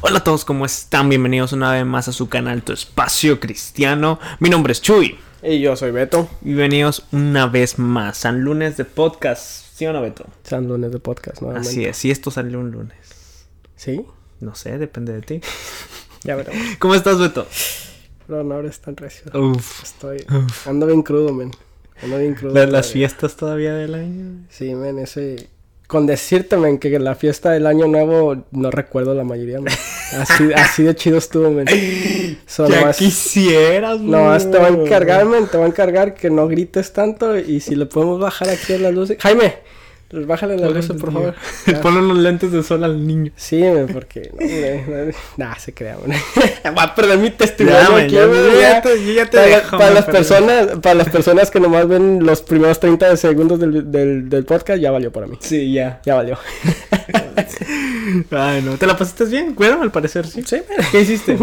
Hola a todos, ¿cómo están? Bienvenidos una vez más a su canal Tu Espacio Cristiano. Mi nombre es Chuy. Y yo soy Beto. Bienvenidos una vez más a lunes de podcast. ¿Sí o no, Beto? San lunes de podcast, ¿no? Así es, si esto salió un lunes. ¿Sí? No sé, depende de ti. Ya veremos. ¿Cómo estás, Beto? Pero no eres tan recio. Uf. Estoy... Ando bien crudo, men. Ando bien crudo. ¿La- ¿Las todavía. fiestas todavía del año? Sí, men, ese... Con decirte, men, que la fiesta del año nuevo no recuerdo la mayoría, men. Así, así de chido estuvo, men. Ya quisieras, Nomás te va a encargar, men, te va a encargar que no grites tanto y si le podemos bajar aquí a las luces... Jaime, bájale las luces, por favor. Ponle unos lentes de sol al niño. Sí, porque... No, nah, se crea, men. Va a perder mi testimonio aquí, yo ya te- para, para las pero- personas para las personas que nomás ven los primeros 30 segundos del, del, del podcast ya valió para mí Sí, ya. ya valió Ay, no. ¿Te la pasaste bien? Bueno, al parecer sí. sí ¿Qué hiciste?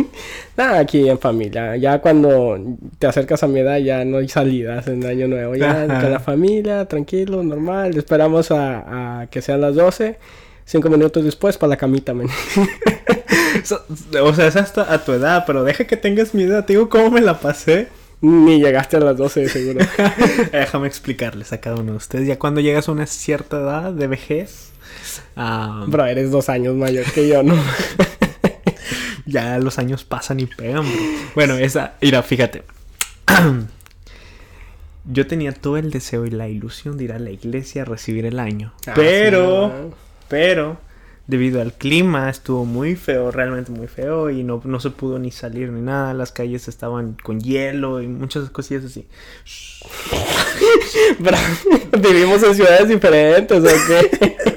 nada aquí en familia ya cuando te acercas a mi edad ya no hay salidas en año nuevo ya con la familia tranquilo normal esperamos a, a que sean las 12 cinco minutos después para la camita. So- o sea, es hasta a tu edad, pero deja que tengas mi edad. Te digo cómo me la pasé. ni llegaste a las 12 de seguro Déjame explicarles a cada uno de ustedes. Ya cuando llegas a una cierta edad de vejez, ah, bro eres dos años mayor que yo no ya los años pasan y pegan, bro. Bueno, esa, mira, fíjate. Yo tenía todo el deseo y la ilusión de ir a la iglesia a recibir el año. Ah, pero, sí, ¿no? pero, debido al clima, estuvo muy feo, realmente muy feo. Y no, no se pudo ni salir ni nada. Las calles estaban con hielo y muchas cosillas así. Vivimos en ciudades diferentes, ¿o qué?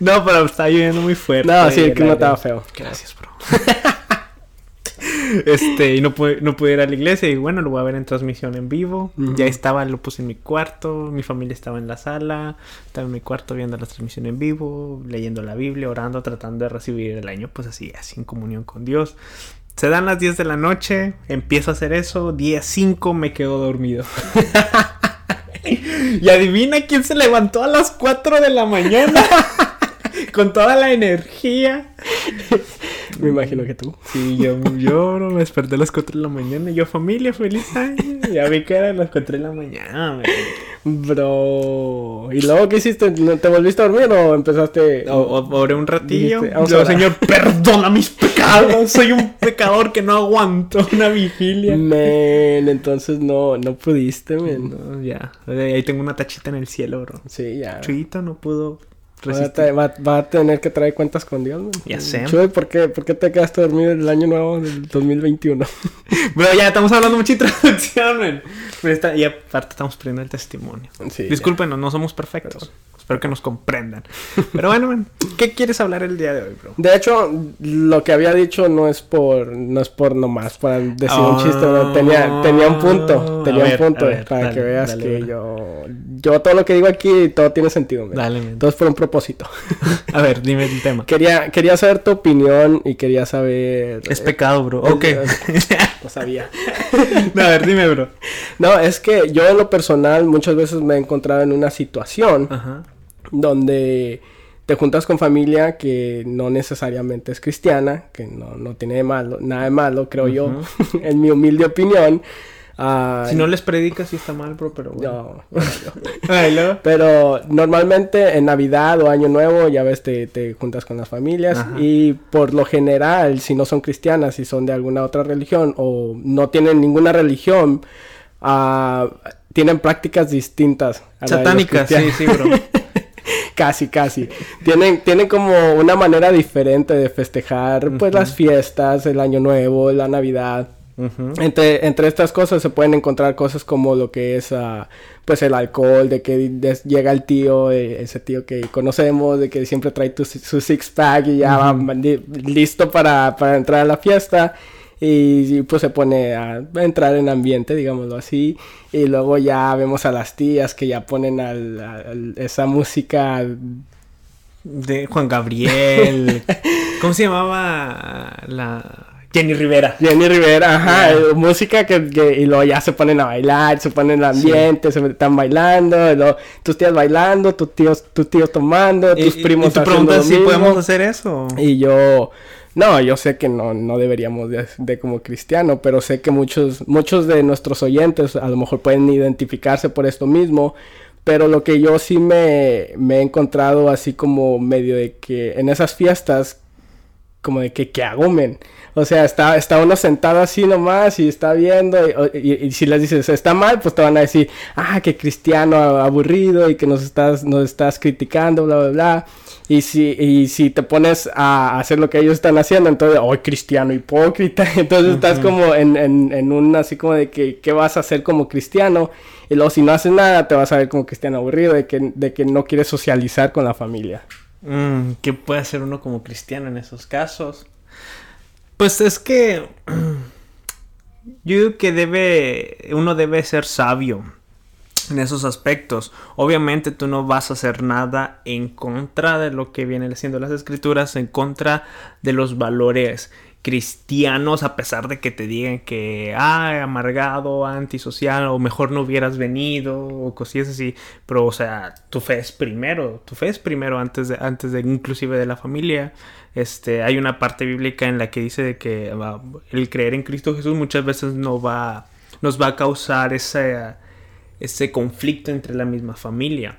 No, pero estaba lloviendo muy fuerte. No, sí, el clima estaba feo. Gracias, bro. este, y no pude, no pude ir a la iglesia. Y bueno, lo voy a ver en transmisión en vivo. Ujú. Ya estaba, lo puse en mi cuarto. Mi familia estaba en la sala. Estaba en mi cuarto viendo la transmisión en vivo. Leyendo la Biblia, orando, tratando de recibir el año. Pues así, así en comunión con Dios. Se dan las 10 de la noche. Empiezo a hacer eso. Día 5 me quedo dormido. y adivina quién se levantó a las 4 de la mañana. Con toda la energía. Me imagino que tú. Sí, yo, yo me desperté a las 4 de la mañana. Y yo, familia, feliz año. Ya vi que eran las 4 de la mañana. man. Bro. ¿Y luego qué hiciste? ¿No ¿Te volviste a dormir o empezaste? O- o- Oré un ratillo. Orar. Señor, perdona mis pecados. Soy un pecador que no aguanto una vigilia. Men, entonces no, no pudiste, men. No, ya. Ahí tengo una tachita en el cielo, bro. Sí, ya. Chuyito no pudo Va a, va- tener que traer cuentas con Dios, men. Ya sé. Chuy, ¿por qué, ¿por qué te quedaste dormido el año nuevo del 2021? Bro, ya estamos hablando mucha introducción, man. Pero está- y aparte estamos perdiendo el testimonio. Sí, Discúlpenos, no somos perfectos. Espero que nos comprendan. Pero bueno, man, ¿qué quieres hablar el día de hoy, bro? De hecho, lo que había dicho no es por, no es por nomás, para decir un chiste, ¿no? tenía, tenía un punto, Ah, tenía ver, un punto, ver, para dale, que veas dale, que dale. yo, yo todo lo que digo aquí, todo tiene sentido, men. Dale, man. todo es por un propósito. A ver, dime el tema. quería, quería saber tu opinión y quería saber... Es pecado, bro. Ok. Lo sabía. No, a ver, dime, bro. No, es que yo en lo personal muchas veces me he encontrado en una situación Ajá. Donde te juntas con familia que no necesariamente es cristiana, que no, no tiene de malo, nada de malo, creo yo, en mi humilde opinión. Si no les predicas, sí está mal, bro, pero bueno. no, luego. Pero normalmente en Navidad o Año Nuevo, ya ves, te, te juntas con las familias Ajá. y por lo general, si no son cristianas, si son de alguna otra religión o no tienen ninguna religión, ah, tienen prácticas distintas. a Satánicas, sí, sí, bro. Casi, casi. Tienen, tienen como una manera diferente de festejar, pues, las fiestas, el Año Nuevo, la Navidad. Entre, entre estas cosas se pueden encontrar cosas como lo que es, ah, pues, el alcohol, de que llega el tío, eh, ese tío que conocemos, de que siempre trae tu, su six-pack y ya va li- listo para, para entrar a la fiesta. Y, pues se pone a entrar en ambiente, digámoslo así. Y luego ya vemos a las tías que ya ponen al- al- esa música De Juan Gabriel. ¿Cómo se llamaba la Jenny Rivera? Jenny Rivera, ajá, eh, música que, que- y luego ya se ponen a bailar, se ponen en el ambiente, se están bailando, luego tus tías bailando, tus tíos, tus tíos tomando, tus Y- primos y tú haciendo preguntas lo si mismo. podemos hacer eso. Y yo, No, yo sé que no, no deberíamos de, de, como cristiano, pero sé que muchos, muchos de nuestros oyentes a lo mejor pueden identificarse por esto mismo. Pero lo que yo sí me, me he encontrado así como medio de que en esas fiestas, como de que, ¿qué hago? O sea, está, está uno sentado así nomás y está viendo y, y, si les dices, está mal, pues te van a decir, ah, que cristiano aburrido y que nos estás, nos estás criticando, bla, bla, bla. Y si, y si te pones a hacer lo que ellos están haciendo, entonces, oh, cristiano hipócrita. Entonces estás como en, en, en un así como de que, ¿qué vas a hacer como cristiano? Y luego si no haces nada, te vas a ver como cristiano aburrido, de que, de que no quieres socializar con la familia. Mm, ¿Qué puede hacer uno como cristiano en esos casos? Pues es que yo digo que debe, uno debe ser sabio en esos aspectos. Obviamente tú no vas a hacer nada en contra de lo que vienen siendo las escrituras, en contra de los valores cristianos, a pesar de que te digan que, ah, amargado, antisocial, o mejor no hubieras venido, o cosillas así. Pero, o sea, tu fe es primero, tu fe es primero antes de, antes de inclusive de la familia. Este, hay una parte bíblica en la que dice de que uh, el creer en Cristo Jesús muchas veces no va, nos va a causar ese, ese conflicto entre la misma familia.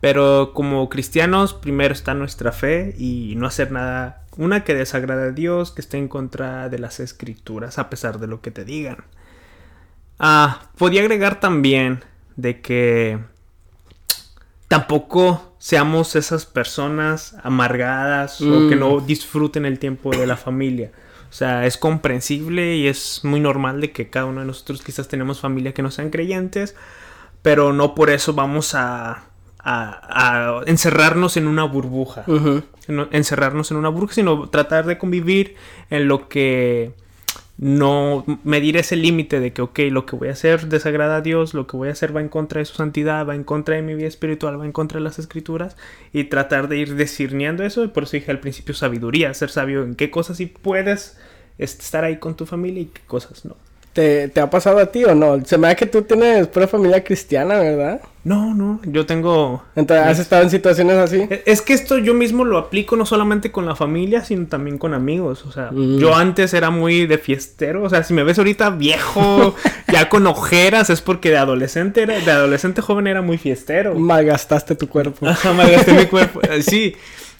Pero como cristianos, primero está nuestra fe y no hacer nada, una que desagrada a Dios, que esté en contra de las escrituras, a pesar de lo que te digan. Ah, podía agregar también de que tampoco seamos esas personas amargadas o que no disfruten el tiempo de la familia. O sea, es comprensible y es muy normal de que cada uno de nosotros quizás tenemos familia que no sean creyentes, pero no por eso vamos a a, a encerrarnos en una burbuja. no, encerrarnos en una burbuja, sino tratar de convivir en lo que no medir ese límite de que, ok, lo que voy a hacer desagrada a Dios, lo que voy a hacer va en contra de su santidad, va en contra de mi vida espiritual, va en contra de las escrituras, y tratar de ir discerniendo eso. Y por eso dije al principio sabiduría, ser sabio en qué cosas sí puedes estar ahí con tu familia y qué cosas no. ¿Te, ¿Te, ha pasado a ti o no? Se me da que tú tienes pura familia cristiana, ¿verdad? No, no, yo tengo... Entonces, ¿has estado en situaciones así? Es que esto yo mismo lo aplico no solamente con la familia, sino también con amigos. O sea, mm. yo antes era muy de fiestero. O sea, si me ves ahorita viejo, ya con ojeras, es porque de adolescente, era, de adolescente joven era muy fiestero. Malgastaste tu cuerpo. Malgasté mi cuerpo, sí.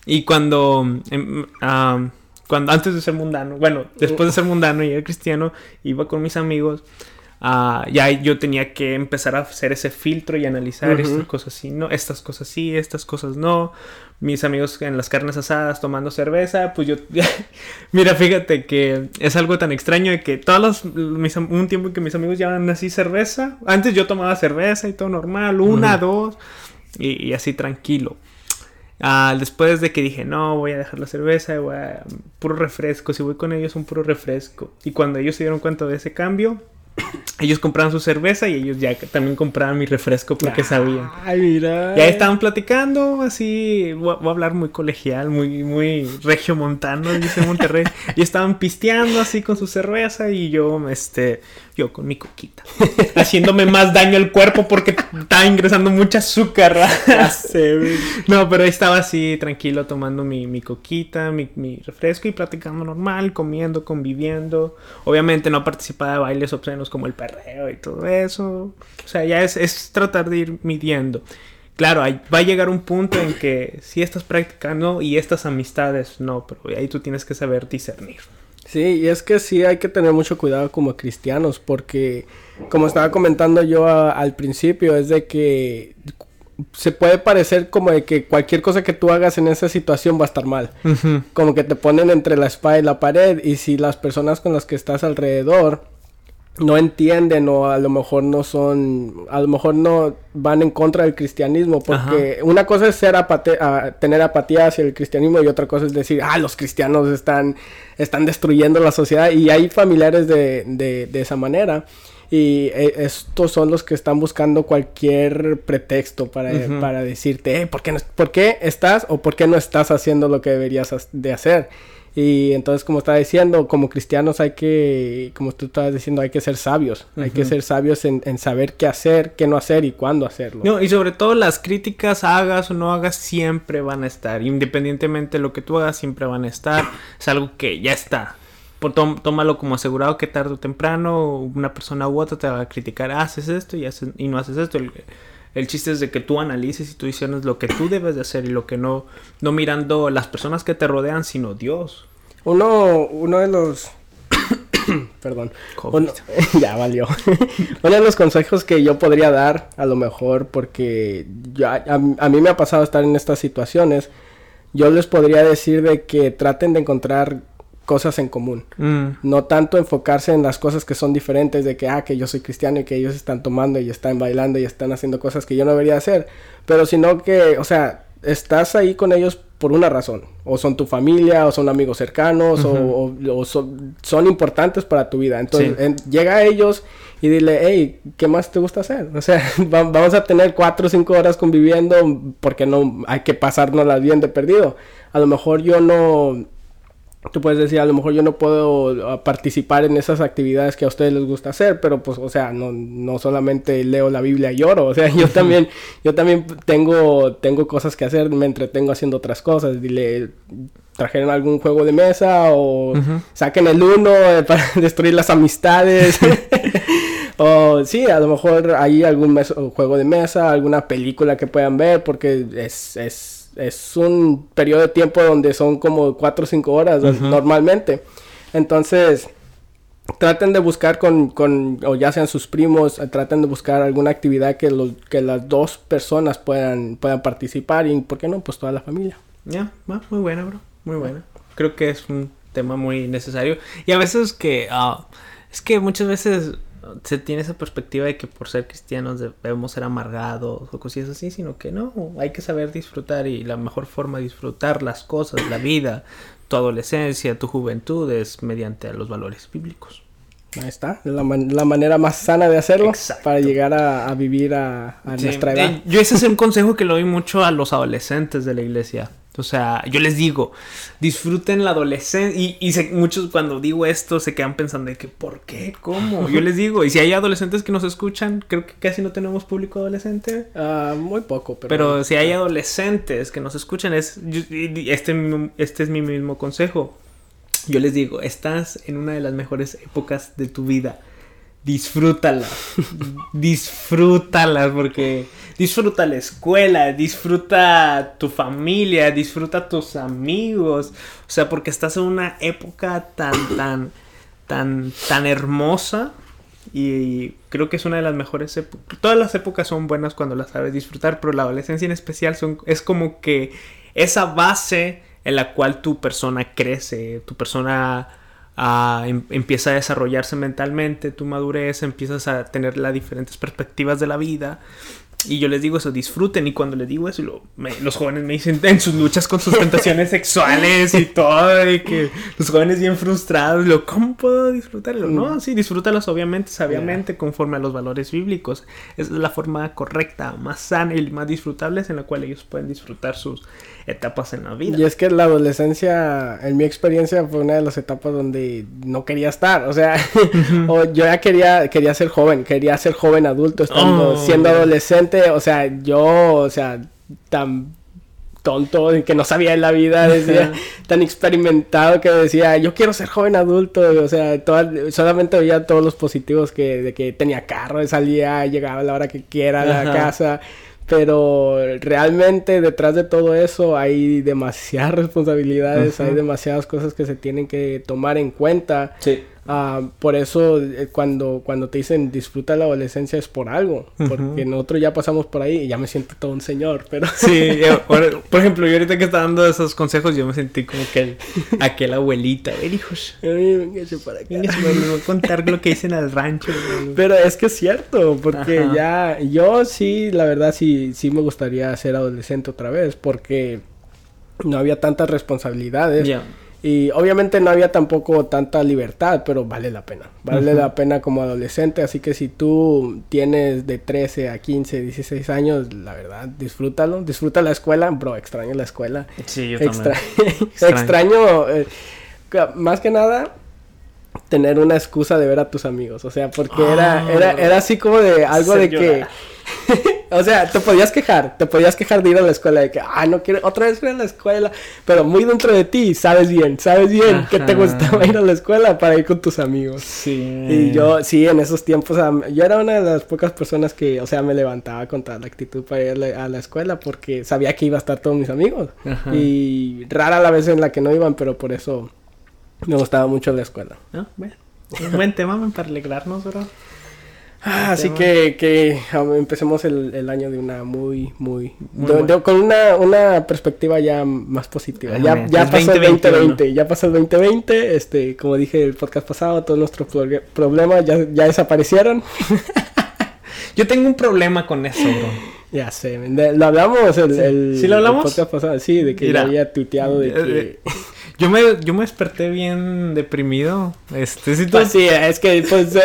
Y cuando... Um, cuando antes de ser mundano, bueno, después de ser mundano y era cristiano, iba con mis amigos. Uh, ya yo tenía que empezar a hacer ese filtro y analizar estas cosas sí, no, estas cosas sí, estas cosas no. Mis amigos en las carnes asadas tomando cerveza, pues yo, mira, fíjate que es algo tan extraño de que todos los, mis, un tiempo que mis amigos llevan así cerveza, antes yo tomaba cerveza y todo normal, una, dos, y, y así tranquilo. Después de que dije, no, voy a dejar la cerveza, voy a puro refresco, si voy con ellos un puro refresco. Y cuando ellos se dieron cuenta de ese cambio, ellos compraban su cerveza y ellos ya también compraban mi refresco porque sabían. Ay, mira. Ya estaban platicando así, voy a, hablar muy colegial, muy, muy regiomontano, dice Monterrey. y estaban pisteando así con su cerveza y yo, este, yo con mi coquita. haciéndome más daño al cuerpo porque estaba ingresando mucha azúcar. no, pero ahí estaba así tranquilo tomando mi, mi coquita, mi, mi, refresco y platicando normal, comiendo, conviviendo. Obviamente no participaba de bailes obscenos como el perreo y todo eso. O sea, ya es, es tratar de ir midiendo. Claro, hay, va a llegar un punto en que si estás practicando y estas amistades no, pero ahí tú tienes que saber discernir. Sí, y es que sí hay que tener mucho cuidado como cristianos, porque como estaba comentando yo a, al principio, es de que se puede parecer como de que cualquier cosa que tú hagas en esa situación va a estar mal. Uh -huh. Como que te ponen entre la espada y la pared, y si las personas con las que estás alrededor no entienden o a lo mejor no son, a lo mejor no van en contra del cristianismo, porque Ajá. una cosa es ser apate a, tener apatía hacia el cristianismo y otra cosa es decir, ah, los cristianos están, están destruyendo la sociedad y hay familiares de, de, de esa manera. Y eh, estos son los que están buscando cualquier pretexto para, uh -huh. para decirte, eh, ¿por, qué no, ¿por qué estás o por qué no estás haciendo lo que deberías de hacer? Y entonces, como estaba diciendo, como cristianos hay que, como tú estabas diciendo, hay que ser sabios. Hay que ser sabios en, en, saber qué hacer, qué no hacer y cuándo hacerlo. No, y sobre todo las críticas, hagas o no hagas, siempre van a estar. Independientemente de lo que tú hagas, siempre van a estar. Es algo que ya está. Por tómalo como asegurado que tarde o temprano una persona u otra te va a criticar, haces esto y, haces, y no haces esto. El chiste es de que tú analices y tú dices lo que tú debes de hacer y lo que no, no mirando las personas que te rodean, sino Dios. Uno, uno de los... Perdón. ya valió. uno de los consejos que yo podría dar, a lo mejor, porque a, a, mí me ha pasado estar en estas situaciones, yo les podría decir de que traten de encontrar cosas en común. Mm. No tanto enfocarse en las cosas que son diferentes de que, ah, que yo soy cristiano y que ellos están tomando y están bailando y están haciendo cosas que yo no debería hacer. Pero sino que, o sea, estás ahí con ellos por una razón. O son tu familia, o son amigos cercanos, o, son, importantes para tu vida. Entonces, llega a ellos y dile, hey, ¿qué más te gusta hacer? O sea, vamos a tener cuatro o cinco horas conviviendo porque no hay que pasárnoslas bien de perdido. A lo mejor yo no tú puedes decir, a lo mejor yo no puedo ah, participar en esas actividades que a ustedes les gusta hacer, pero pues, o sea, no, no solamente leo la Biblia y lloro, o sea, yo también, yo también tengo, tengo cosas que hacer, me entretengo haciendo otras cosas, dile, trajeron algún juego de mesa o saquen el uno eh, para destruir las amistades. o sí, a lo mejor hay algún juego de mesa, alguna película que puedan ver, porque es, es es un periodo de tiempo donde son como 4 o 5 horas normalmente. Entonces, traten de buscar con, con, o ya sean sus primos, eh, traten de buscar alguna actividad que, los, que las dos personas puedan, puedan participar y, ¿por qué no? Pues toda la familia. Ya, muy buena, bro, muy buena. Creo que es un tema muy necesario. Y a veces que, ah, es que muchas veces se tiene esa perspectiva de que por ser cristianos debemos ser amargados o cosas así, sino que no, hay que saber disfrutar y la mejor forma de disfrutar las cosas, la vida, tu adolescencia, tu juventud es mediante los valores bíblicos. Ahí está, la, la manera más sana de hacerlo para llegar a, vivir a, nuestra edad. Yo ese es un consejo que le doy mucho a los adolescentes de la iglesia. O sea, yo les digo, disfruten la adolescencia. Y, y muchos cuando digo esto se quedan pensando de que, ¿por qué? ¿Cómo? Yo les digo, y si hay adolescentes que nos escuchan, creo que casi no tenemos público adolescente. Ah, muy poco, pero... Pero si hay adolescentes que nos escuchan, es, este, este es mi mismo consejo. Yo les digo, estás en una de las mejores épocas de tu vida disfrútala. disfrútala porque disfruta la escuela, disfruta tu familia, disfruta tus amigos. O sea, porque estás en una época tan, tan, tan, tan hermosa. Y creo que es una de las mejores épocas. Todas las épocas son buenas cuando las sabes disfrutar, pero la adolescencia en especial son, es como que esa base en la cual tu persona crece, tu persona Em, empieza a desarrollarse mentalmente, tu madurez, empiezas a tener las diferentes perspectivas de la vida y yo les digo eso, disfruten. Y cuando les digo eso, los jóvenes me dicen en sus luchas con sus tentaciones sexuales y todo, y que los jóvenes bien frustrados, lo, ¿cómo puedo disfrutarlo? No, sí, disfrútalos obviamente, sabiamente, conforme a los valores bíblicos. Esa es la forma correcta, más sana y más disfrutable en la cual ellos pueden disfrutar sus etapas en la vida. Y es que la adolescencia, en mi experiencia, fue una de las etapas donde no quería estar. O sea, o yo ya quería, quería ser joven, quería ser joven adulto, estando, oh. siendo adolescente o sea, yo, o sea, tan tonto que no sabía en la vida, decía, tan experimentado que decía, yo quiero ser joven adulto, o sea, solamente veía todos los positivos que, de que tenía carro, salía, llegaba a la hora que quiera a la casa, pero realmente detrás de todo eso hay demasiadas responsabilidades, hay demasiadas cosas que se tienen que tomar en cuenta. Sí. Uh, por eso eh, cuando, cuando te dicen disfruta la adolescencia es por algo, porque nosotros ya pasamos por ahí y ya me siento todo un señor, pero... Sí, por, ejemplo, yo ahorita que está dando esos consejos yo me sentí como que aquel abuelita, ver hijos, véngase para acá. me voy a contar lo que dicen al rancho. Pero es que es cierto, porque ya yo sí, la verdad sí, sí me gustaría ser adolescente otra vez, porque no había tantas responsabilidades. Y obviamente no había tampoco tanta libertad, pero vale la pena. Vale la pena como adolescente. Así que si tú tienes de 13 a 15, 16 años, la verdad, disfrútalo. Disfruta la escuela. Bro, extraño la escuela. Sí, yo también. extraño. Eh, más que nada tener una excusa de ver a tus amigos, o sea, porque era, Ah. era, era así como de algo de que. o sea, te podías quejar, te podías quejar de ir a la escuela, de que, ah, no quiero otra vez ir a la escuela, pero muy dentro de ti, sabes bien, sabes bien que te gustaba ir a la escuela para ir con tus amigos. Sí. Y yo, sí, en esos tiempos, o sea, yo era una de las pocas personas que, o sea, me levantaba con toda la actitud para ir a la, a la escuela porque sabía que iba a estar todos mis amigos. Ajá. Y rara la vez en la que no iban, pero por eso me gustaba mucho la escuela. Ah, bueno. Un buen tema para alegrarnos, bro. Ah, así que, que um, empecemos el, el año de una muy, muy... Muy de- buena. de- con una, una perspectiva ya más positiva. Ya, ya pasó el 2021. 2020, ya pasó el 2020, este, como dije el podcast pasado, todos nuestros pro- problemas ya, ya desaparecieron. Yo tengo un problema con eso, bro. Ya sé, lo hablamos el, el, ¿Sí lo hablamos? el podcast pasado, sí, de que Mira. ya había tuiteado de que... Yo me, yo me desperté bien deprimido. Este, si tú... Pues sí, es que pues...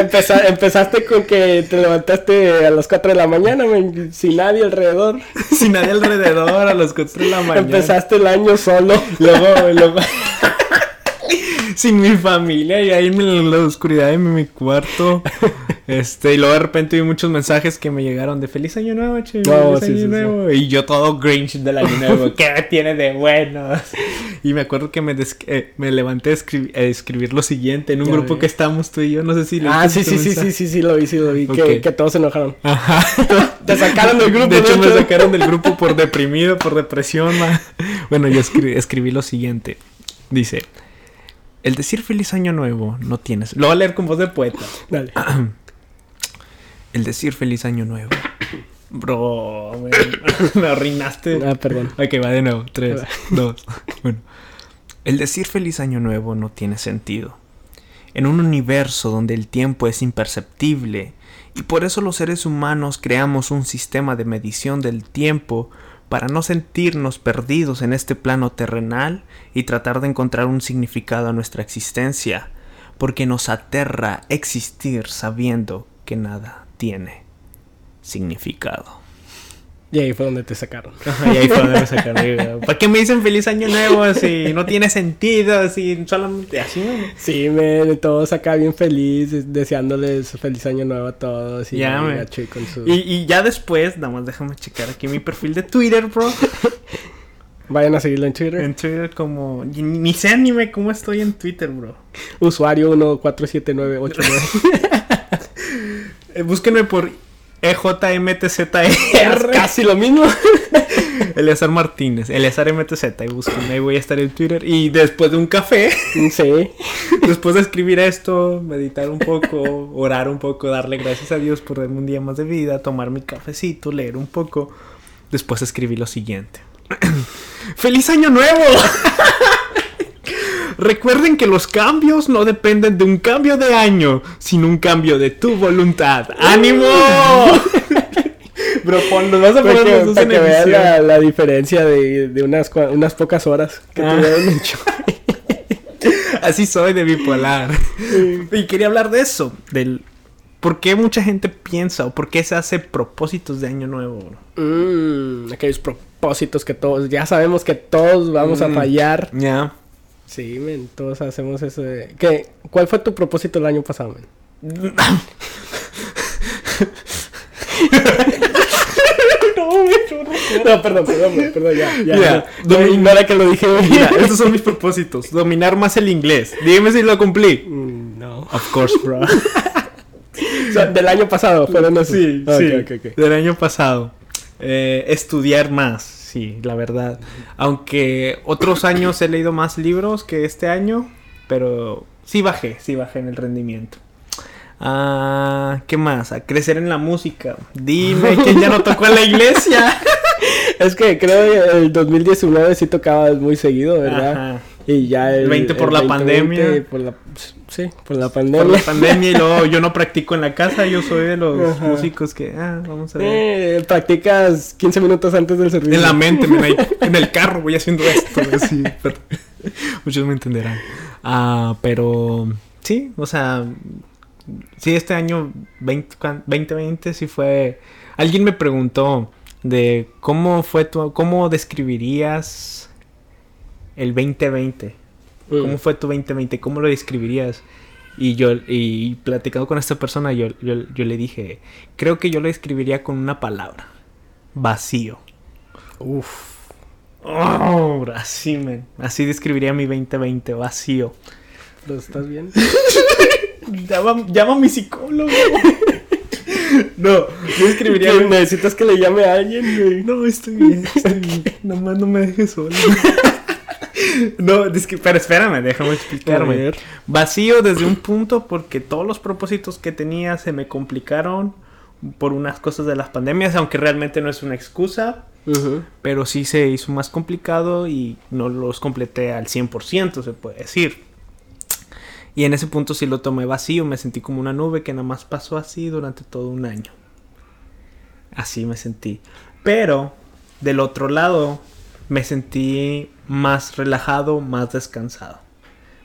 empeza- empezaste con que te levantaste a las 4 de la mañana, sin nadie alrededor. Sin nadie alrededor a las 4 de la mañana. Empezaste el año solo. Luego, luego... sin mi familia y ahí en la oscuridad de mi cuarto. Este, y luego de repente vi muchos mensajes que me llegaron de feliz año nuevo, che, feliz sí, año sí, sí. nuevo. Y yo todo grinch del año nuevo. ¿Qué tiene de bueno? Y me acuerdo que me, eh, me levanté a, escri- a escribir lo siguiente en un Ya grupo vi. que estábamos tú y yo. No sé si Ah, sí, sí, sí, sí, sí, sí, lo vi, sí, lo vi. Que, que todos se enojaron. Ajá. Te sacaron del grupo, De hecho, me sacaron del grupo por deprimido, por depresión. Bueno, yo escri- escribí lo siguiente. Dice, el decir feliz año nuevo no tienes... Lo voy a leer con voz de poeta. Dale. El decir feliz año nuevo. Bro, me, me arruinaste. Ah, perdón. Ok, va de nuevo. Tres, dos. Bueno. El decir feliz año nuevo no tiene sentido. En un universo donde el tiempo es imperceptible y por eso los seres humanos creamos un sistema de medición del tiempo para no sentirnos perdidos en este plano terrenal y tratar de encontrar un significado a nuestra existencia, porque nos aterra existir sabiendo que nada tiene significado. Y ahí fue donde te sacaron. Ajá, y ahí fue donde me sacaron. ¿Para qué me dicen feliz año nuevo si no tiene sentido? Si solamente así. Sí, men, todos acá bien felices, deseándoles feliz año nuevo a todos. Y Ya, gacho y con su... Y, y ya después, nada más déjame checar aquí mi perfil de Twitter, bro. Vayan a seguirlo en Twitter. En Twitter como... Ni, sé ni me cómo estoy en Twitter, bro. Usuario 147989. Eh, búsquenme por E EJMTZR. Casi lo mismo. Eleazar Martínez. Eleazar MTZ. Y búsquenme. Ahí voy a estar en Twitter. Y después de un café... sí. Después de escribir esto, meditar un poco, orar un poco, darle gracias a Dios por darme un día más de vida, tomar mi cafecito, leer un poco. Después escribí lo siguiente. ¡Feliz año nuevo! Recuerden que los cambios no dependen de un cambio de año, sino un cambio de tu voluntad. ¡Ánimo! Bro, pon, los vas a poner los dos en que veas la, la diferencia de, de unas, pocas horas que Ah. tuvieron hecho. Así soy de bipolar. y quería hablar de eso, del por qué mucha gente piensa o por qué se hace propósitos de año nuevo. Mm, aquellos propósitos que todos, ya sabemos que todos vamos a Mm. fallar. Ya. Sí, men, todos hacemos eso de... ¿Qué? ¿Cuál fue tu propósito el año pasado, men? No, perdón, perdón, perdón, ya, ya. Mira, no, no, ignora que lo dije. Mira, estos son mis propósitos. Dominar más el inglés. Dime si lo cumplí. Mm, no. Of course, bro. O sea, del año pasado fueron esos. sí, sí. ok, ok. Del año pasado. Eh, estudiar más. Sí, la verdad. Aunque otros años he leído más libros que este año. Pero sí bajé, sí bajé en el rendimiento. Ah, ¿qué más? A crecer en la música. Dime quién ya no tocó en la iglesia. Es que creo que el 2019 sí tocaba muy seguido, ¿verdad? Ajá. Y ya el, 20 por la 2020 pandemia. Por la, sí, por la Por pandemia. la pandemia y luego yo no practico en la casa, yo soy de los Ajá. músicos que, ah, vamos a ver. Eh, practicas 15 minutos antes del servicio. En la mente, en el carro voy haciendo esto, así. pero- muchos me entenderán. Ah, pero sí, o sea, sí, este año 20 cuan- 2020 sí fue... Alguien me preguntó de cómo fue tu... ¿Cómo describirías el 2020. Mm. ¿Cómo fue tu 2020? ¿Cómo lo describirías? Y yo, y platicando con esta persona, yo, yo, yo le dije, creo que yo lo describiría con una palabra. Vacío. Uf. Oh, así, man. Así describiría mi 2020, vacío. ¿Lo estás bien? Llama, llama a mi psicólogo. no, yo describiría... ¿Que ¿Necesitas que le llame a alguien, güey? No, estoy bien, estoy bien. Nomás no me dejes solo. no, es que, pero espérame, déjame explicarme. Vacío desde un punto porque todos los propósitos que tenía se me complicaron por unas cosas de las pandemias, aunque realmente no es una excusa, pero sí se hizo más complicado y no los completé al 100%, se puede decir. Y en ese punto sí lo tomé vacío, me sentí como una nube que nada más pasó así durante todo un año. Así me sentí. Pero del otro lado me sentí más relajado, más descansado.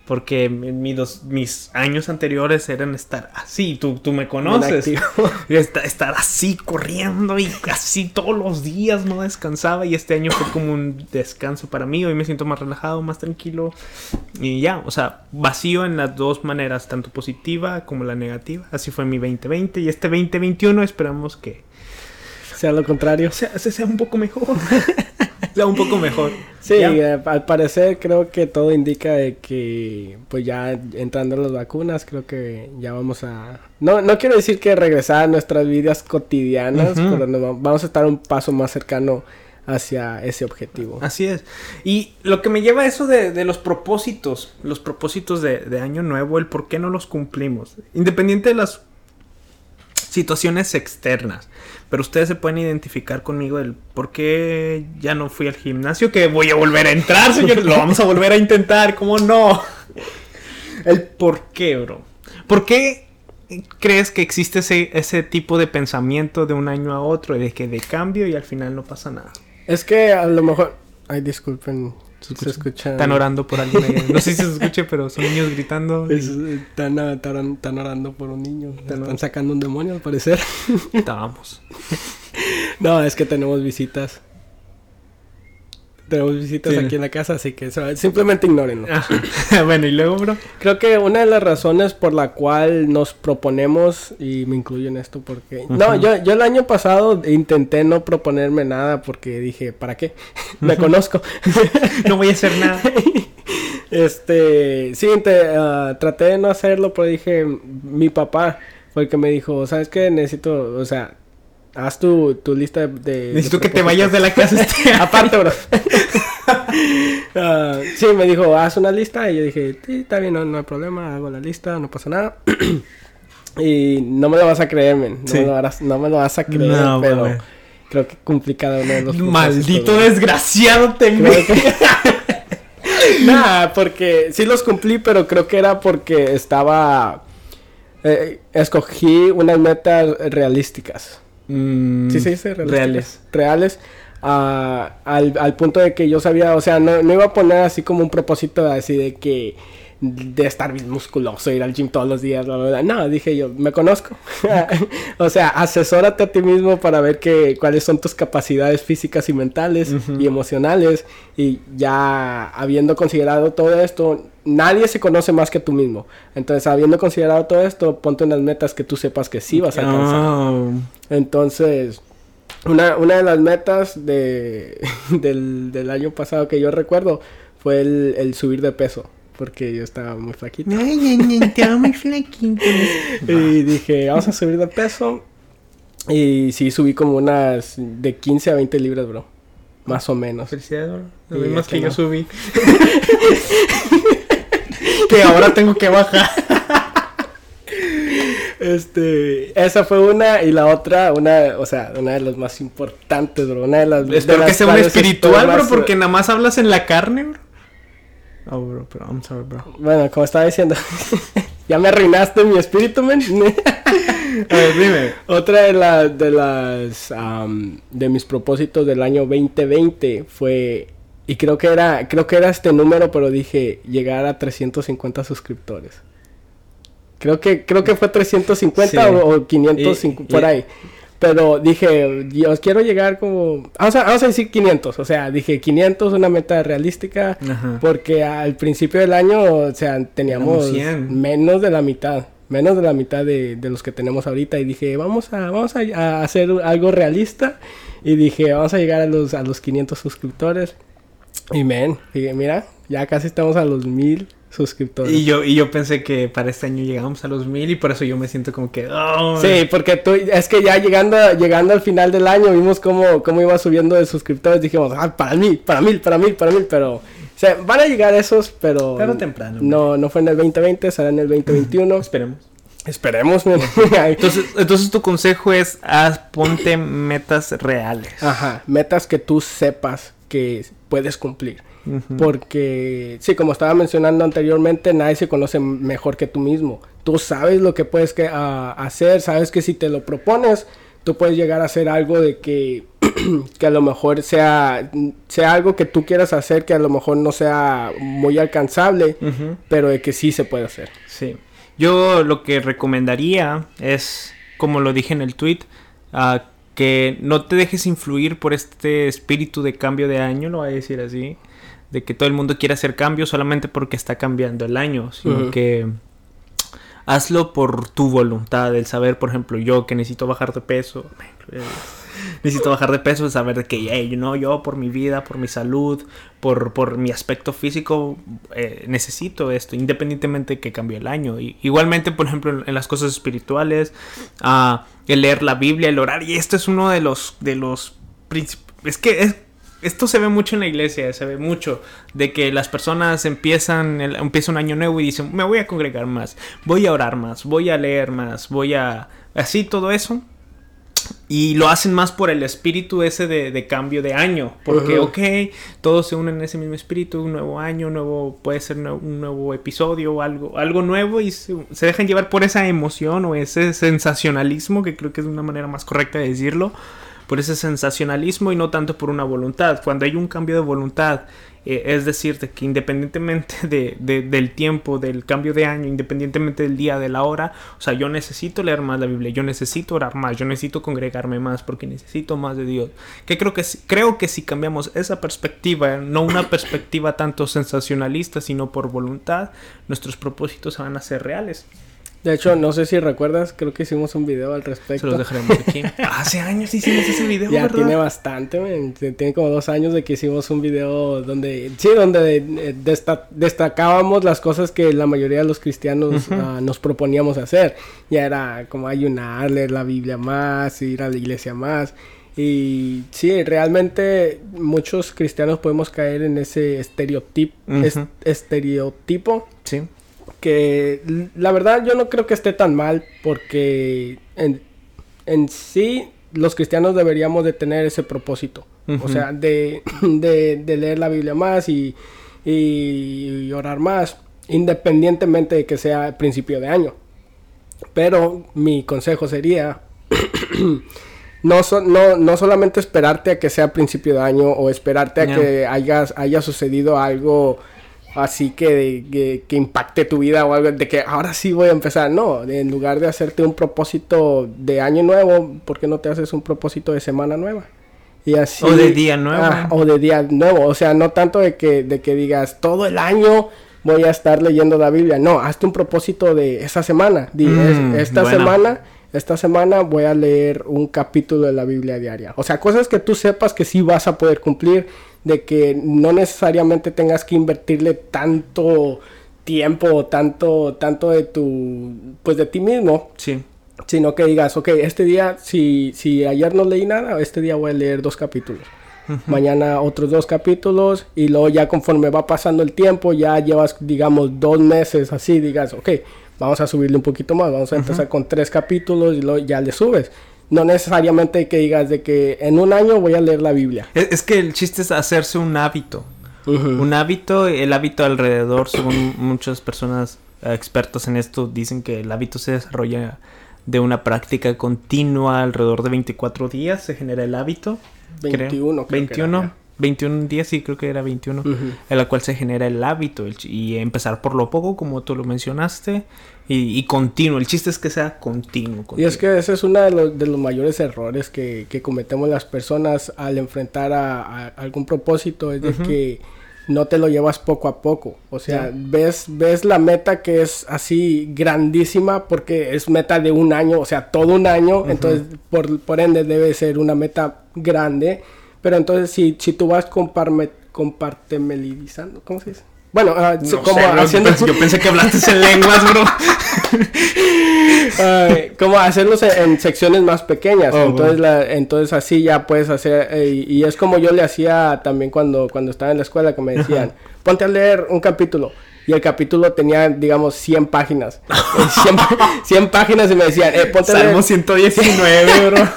Porque mi- mi dos- mis años anteriores eran estar así, tú, tú me conoces. Estar así corriendo y así todos los días no descansaba y este año fue como un descanso para mí. Hoy me siento más relajado, más tranquilo y ya, o sea, vacío en las dos maneras, tanto positiva como la negativa. Así fue mi 2020 y este 2021 esperamos que Sea lo contrario. sea, se- sea un poco mejor. un poco mejor. Sí, eh, al parecer creo que todo indica de que pues ya entrando las vacunas creo que ya vamos a... No, no quiero decir que regresar a nuestras vidas cotidianas, pero vamos a estar un paso más cercano hacia ese objetivo. Así es. Y lo que me lleva a eso de, de los propósitos, los propósitos de, de año nuevo, el por qué no los cumplimos. Independiente de las situaciones externas. Pero ustedes se pueden identificar conmigo el por qué ya no fui al gimnasio, que voy a volver a entrar, señores. Lo vamos a volver a intentar, ¿cómo no? El por qué, bro. ¿Por qué crees que existe ese, ese tipo de pensamiento de un año a otro, de que de cambio y al final no pasa nada? Es que a lo mejor... Ay, disculpen. Se Se escucha-. Están orando por alguien allá. No sé si se escuche, pero son niños gritando. y Es- están, están- están orando por un niño. Están sacando un demonio al parecer. Estábamos. No, es que tenemos visitas. Tenemos visitas Sí. aquí en la casa, así que simplemente ignórenlo. Ajá. bueno, y luego, bro. Creo que una de las razones por la cual nos proponemos, y me incluyo en esto porque... No, yo, yo el año pasado intenté no proponerme nada porque dije, ¿para qué? me conozco. No voy a hacer nada. este, sí, te- ah, traté de no hacerlo, pero dije, mi papá fue el que me dijo, ¿sabes qué? Necesito, o sea, haz tu, tu lista de... Necesito de que te propósitos". vayas de la casa este. Aparte, bro. Ah, sí, me dijo, haz una lista. Y yo dije, sí, está bien, no, no hay problema, hago la lista, no pasa nada. y no me lo vas a creer, men. No, Sí. me, lo vas, no me lo vas a creer, No, pero creo que cumplí cada uno de los Maldito desgraciado te que- Nah, porque sí los cumplí, pero creo que era porque estaba... eh, escogí unas metas realísticas. Mm, Sí se dice realísticas. reales. Reales. ah, al, al punto de que yo sabía, o sea, no, no iba a poner así como un propósito así de que de estar bien musculoso, ir al gym todos los días, bla, bla, bla. No, dije yo, me conozco. o sea, asesórate a ti mismo para ver que, cuáles son tus capacidades físicas y mentales y emocionales. Y ya habiendo considerado todo esto, nadie se conoce más que tú mismo. Entonces, habiendo considerado todo esto, ponte unas metas que tú sepas que sí vas a alcanzar. Oh. Entonces, una, una de las metas de, del, del año pasado que yo recuerdo fue el, el subir de peso, porque yo estaba muy flaquito. Ay, ay, ay, estaba muy flaquito. Y dije, vamos a subir de peso. Y sí, subí como unas de 15 a 20 libras, bro. Más o menos. Felicidades, bro. Lo Y mismo aquí que yo no. subí. que ahora tengo que bajar. Este, esa fue una y la otra, una, o sea, una de las más importantes, bro. Una de las de Espero que las sea un cuales espiritual, bro, más- porque nada más hablas en la carne, bro. Oh, bro, pero I'm sorry, bro. Bueno, como estaba diciendo, ya me arruinaste mi espíritu, men. A ver, dime. Otra de, la- de las de mis propósitos del año 2020 fue y creo que era creo que era este número, pero dije llegar a 350 suscriptores. Creo que creo que fue 350 Sí. o, o 550 Y- por y- ahí. Pero dije, Dios, quiero llegar como, vamos a, vamos a decir 500, o sea, dije 500, una meta realística, Ajá. porque al principio del año, o sea, teníamos Éramos 100. menos de la mitad, menos de la mitad de, de los que tenemos ahorita, y dije, vamos a, vamos a, a hacer algo realista, y dije, vamos a llegar a los, a los 500 suscriptores, y men, dije, mira, ya casi estamos a los 1000 suscriptores. Y yo, y yo pensé que para este año llegamos a los mil y por eso yo me siento como que... "Oh". Sí, porque tú, es que ya llegando, llegando al final del año vimos cómo, cómo iba subiendo de suscriptores, dijimos, ah, para mí, para mil, para mil, para mil, pero, o sea, van a llegar esos, pero... Tarde o temprano. No, no fue en el 2020, será en el 2021. Esperemos. Esperemos. Entonces, entonces tu consejo es haz, ponte metas reales. Ajá, metas que tú sepas que puedes cumplir. Porque, sí, como estaba mencionando anteriormente, nadie se conoce mejor que tú mismo. Tú sabes lo que puedes que, ah, hacer, sabes que si te lo propones, tú puedes llegar a hacer algo de que, que a lo mejor sea, sea algo que tú quieras hacer, que a lo mejor no sea muy alcanzable, pero de que sí se puede hacer. Sí. Yo lo que recomendaría es, como lo dije en el tweet, ah, que no te dejes influir por este espíritu de cambio de año, lo voy a decir así, de que todo el mundo quiere hacer cambios solamente porque está cambiando el año, sino que hazlo por tu voluntad, el saber, por ejemplo, yo que necesito bajar de peso, eh, necesito bajar de peso, el saber de que, hey, no, yo por mi vida, por mi salud, por, por mi aspecto físico, eh, necesito esto, independientemente de que cambie el año. Y, igualmente, por ejemplo, en, en las cosas espirituales, ah, el leer la Biblia, el orar, y esto es uno de los, de los princip- es que es- esto se ve mucho en la iglesia, se ve mucho de que las personas empiezan, el- empieza un año nuevo y dicen, me voy a congregar más, voy a orar más, voy a leer más, voy a... Así todo eso. Y lo hacen más por el espíritu ese de, de cambio de año. Porque, Ujú. ok, todos se unen en ese mismo espíritu, un nuevo año, un nuevo, puede ser un nuevo episodio o algo, algo nuevo y se, se dejan llevar por esa emoción o ese sensacionalismo, que creo que es una manera más correcta de decirlo, por ese sensacionalismo y no tanto por una voluntad. Cuando hay un cambio de voluntad, eh, es decir, de que independientemente de, de- del tiempo, del cambio de año, independientemente del día, de la hora, o sea, yo necesito leer más la Biblia, yo necesito orar más, yo necesito congregarme más porque necesito más de Dios. Que creo que, creo que si cambiamos esa perspectiva, no una perspectiva tanto sensacionalista, sino por voluntad, nuestros propósitos van a ser reales. De hecho, no sé si recuerdas, creo que hicimos un video al Se respecto. los dejaremos aquí. Hace años hicimos ese video, Ya ¿verdad? tiene bastante, Tiene como dos años de que hicimos un video donde, sí, donde eh, desta- destacábamos las cosas que la mayoría de los cristianos ah, nos proponíamos hacer. Ya era como ayunar, leer la Biblia más, ir a la iglesia más. Y sí, realmente muchos cristianos podemos caer en ese estereotipo, estereotipo Sí. Que la verdad yo no creo que esté tan mal porque en, en sí los cristianos deberíamos de tener ese propósito. O sea, de, de, de leer la Biblia más y, y orar más, independientemente de que sea principio de año. Pero mi consejo sería no, so- no, no solamente esperarte a que sea principio de año o esperarte a que haya, haya sucedido algo así que, que, que impacte tu vida o algo de que ahora sí voy a empezar. No, en lugar de hacerte un propósito de año nuevo, ¿por qué no te haces un propósito de semana nueva? Y así, O de día nuevo. Ah, o de día nuevo. O sea, no tanto de que, de que digas todo el año voy a estar leyendo la Biblia. No, hazte un propósito de esa semana. Di, Mm, "Es- esta buena. semana, esta semana voy a leer un capítulo de la Biblia diaria. O sea, cosas que tú sepas que sí vas a poder cumplir, de que no necesariamente tengas que invertirle tanto tiempo o tanto, tanto de tu, pues de ti mismo, Sí. sino que digas, ok, este día, si, si ayer no leí nada, este día voy a leer dos capítulos. Mañana otros dos capítulos y luego ya conforme va pasando el tiempo, ya llevas, digamos, dos meses así, digas, ok, vamos a subirle un poquito más, vamos a empezar con tres capítulos y luego ya le subes. No necesariamente que digas de que en un año voy a leer la Biblia. Es, es que el chiste es hacerse un hábito. Un hábito, el hábito alrededor, según muchas personas expertos en esto, dicen que el hábito se desarrolla de una práctica continua alrededor de 24 días, se genera el hábito. creo. 21, creo que 21. Era, 21 días, sí, creo que era 21, en la cual se genera el hábito y empezar por lo poco, como tú lo mencionaste, y, continuo. El chiste es que sea continuo, Y es que ese es uno de los, de los mayores errores que, que, cometemos las personas al enfrentar a, algún propósito, es de que no te lo llevas poco a poco. O sea, ves, ves la meta que es así grandísima porque es meta de un año, o sea, todo un año. Entonces, por, por, ende, debe ser una meta grande. Pero entonces, si, si tú vas compartimentalizando, ¿cómo se dice? Bueno, uh, como haciendo... Yo pensé que hablaste en lenguas, bro. como hacerlos en, secciones más pequeñas. Oh, entonces, la, entonces así ya puedes hacer... Eh, y, es como yo le hacía también cuando, cuando estaba en la escuela, que me decían, ponte a leer un capítulo. Y el capítulo tenía, digamos, 100 páginas. 100, 100 páginas y me decían, eh, ponte a leer... 119, bro.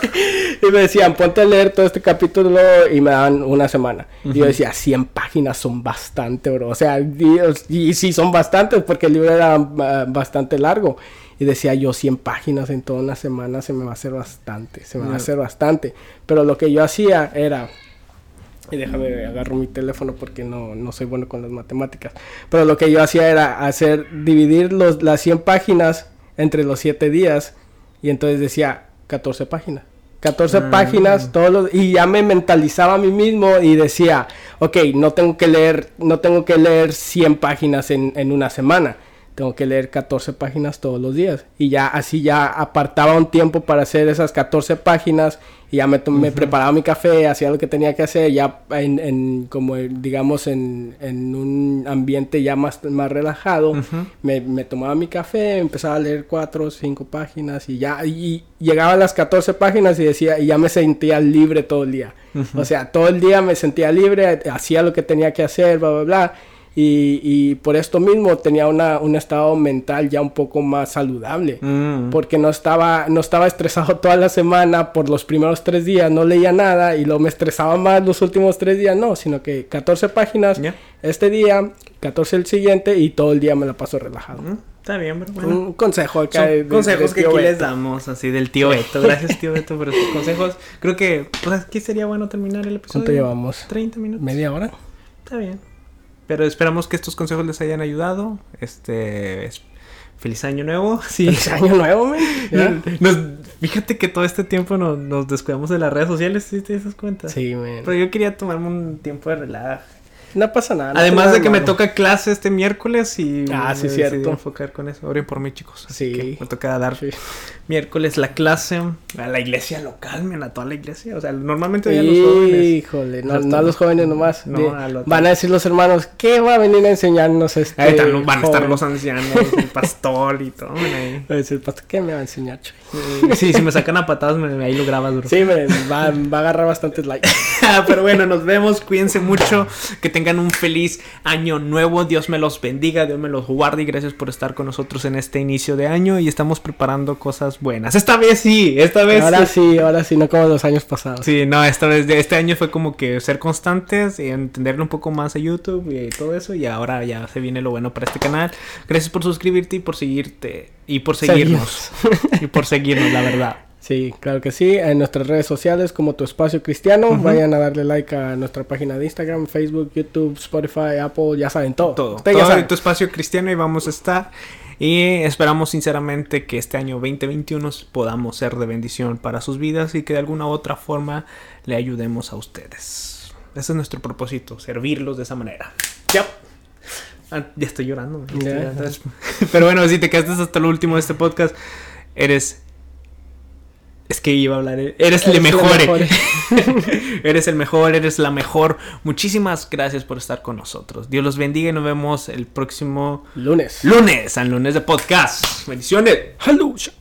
y me decían, ponte a leer todo este capítulo y me daban una semana. Y yo decía, 100 páginas son bastante, bro. O sea, y, sí son bastantes porque el libro era ah, bastante largo. Y decía yo, 100 páginas en toda una semana se me va a hacer bastante, se me va a hacer bastante. Pero lo que yo hacía era, y déjame agarro mi teléfono porque no, no soy bueno con las matemáticas. Pero lo que yo hacía era hacer, dividir los, las 100 páginas entre los 7 días. Y entonces decía 14 páginas. 14 mm. páginas todos los, y ya me mentalizaba a mí mismo y decía, ok, no tengo que leer, no tengo que leer 100 páginas en, en una semana tengo que leer 14 páginas todos los días. Y ya así ya apartaba un tiempo para hacer esas 14 páginas y ya me, me preparaba mi café, hacía lo que tenía que hacer, ya en, en como digamos en, en, un ambiente ya más, más relajado, me, me, tomaba mi café, empezaba a leer 4 o 5 páginas y ya y llegaba a las 14 páginas y decía, y ya me sentía libre todo el día. O sea, todo el día me sentía libre, hacía lo que tenía que hacer, bla, bla, bla y, y, por esto mismo tenía una, un estado mental ya un poco más saludable. Mm. Porque no estaba, no estaba estresado toda la semana por los primeros tres días, no leía nada y luego me estresaba más los últimos tres días, no, sino que 14 páginas este día, 14 el siguiente y todo el día me la paso relajado. Mm, está bien, bro. Bueno. Un consejo acá. De, consejos que aquí les damos, así del tío Beto. Gracias, tío Beto, por estos consejos. Creo que, pues aquí sería bueno terminar el episodio. ¿Cuánto llevamos? 30 minutos. ¿Media hora? Está bien. Pero esperamos que estos consejos les hayan ayudado. Este. Feliz año nuevo. Sí. Feliz año nuevo, man. fíjate que todo este tiempo nos, nos descuidamos de las redes sociales, ¿sí te das cuenta? Sí, man. Pero yo quería tomarme un tiempo de relajo. No pasa nada. Además de que me toca clase este miércoles y ah, sí, cierto. enfocar con eso. Oren por mí, chicos. sí. me toca dar miércoles la clase a la iglesia local, men, a toda la iglesia. O sea, normalmente ya los jóvenes. Híjole, no, a los jóvenes nomás. No, van a decir los hermanos, ¿qué va a venir a enseñarnos este? Ahí van a estar los ancianos, el pastor y todo, ahí. Va a decir, pastor, ¿qué me va a enseñar, Choy? Sí, si me sacan a patadas, me, ahí lo grabas, bro. Sí, me, va, va a agarrar bastantes likes. Pero bueno, nos vemos. Cuídense mucho. Que tengan un feliz año nuevo. Dios me los bendiga, Dios me los guarde. Y gracias por estar con nosotros en este inicio de año. Y estamos preparando cosas buenas. Esta vez sí, esta vez Ahora sí, ahora sí, no como los años pasados. Sí, no, esta vez, este año fue como que ser constantes y entenderle un poco más a YouTube y todo eso. Y ahora ya se viene lo bueno para este canal. Gracias por suscribirte y por seguirte. Y por seguirnos. y por seguirnos, la verdad. Sí, claro que sí. En nuestras redes sociales como Tu Espacio Cristiano. Vayan a darle like a nuestra página de Instagram, Facebook, YouTube, Spotify, Apple. Ya saben todo. Todo. todo en Tu Espacio Cristiano y vamos a estar. Y esperamos sinceramente que este año 2021 podamos ser de bendición para sus vidas y que de alguna u otra forma le ayudemos a ustedes. Ese es nuestro propósito, servirlos de esa manera. Ya. Ah, ya estoy llorando. Pero bueno, si te quedaste hasta el último de este podcast, eres es que iba a hablar. Eres, el mejor. eres el mejor, eres la mejor. Muchísimas gracias por estar con nosotros. Dios los bendiga y nos vemos el próximo lunes. Lunes, al lunes de podcast. Bendiciones. Aleluya.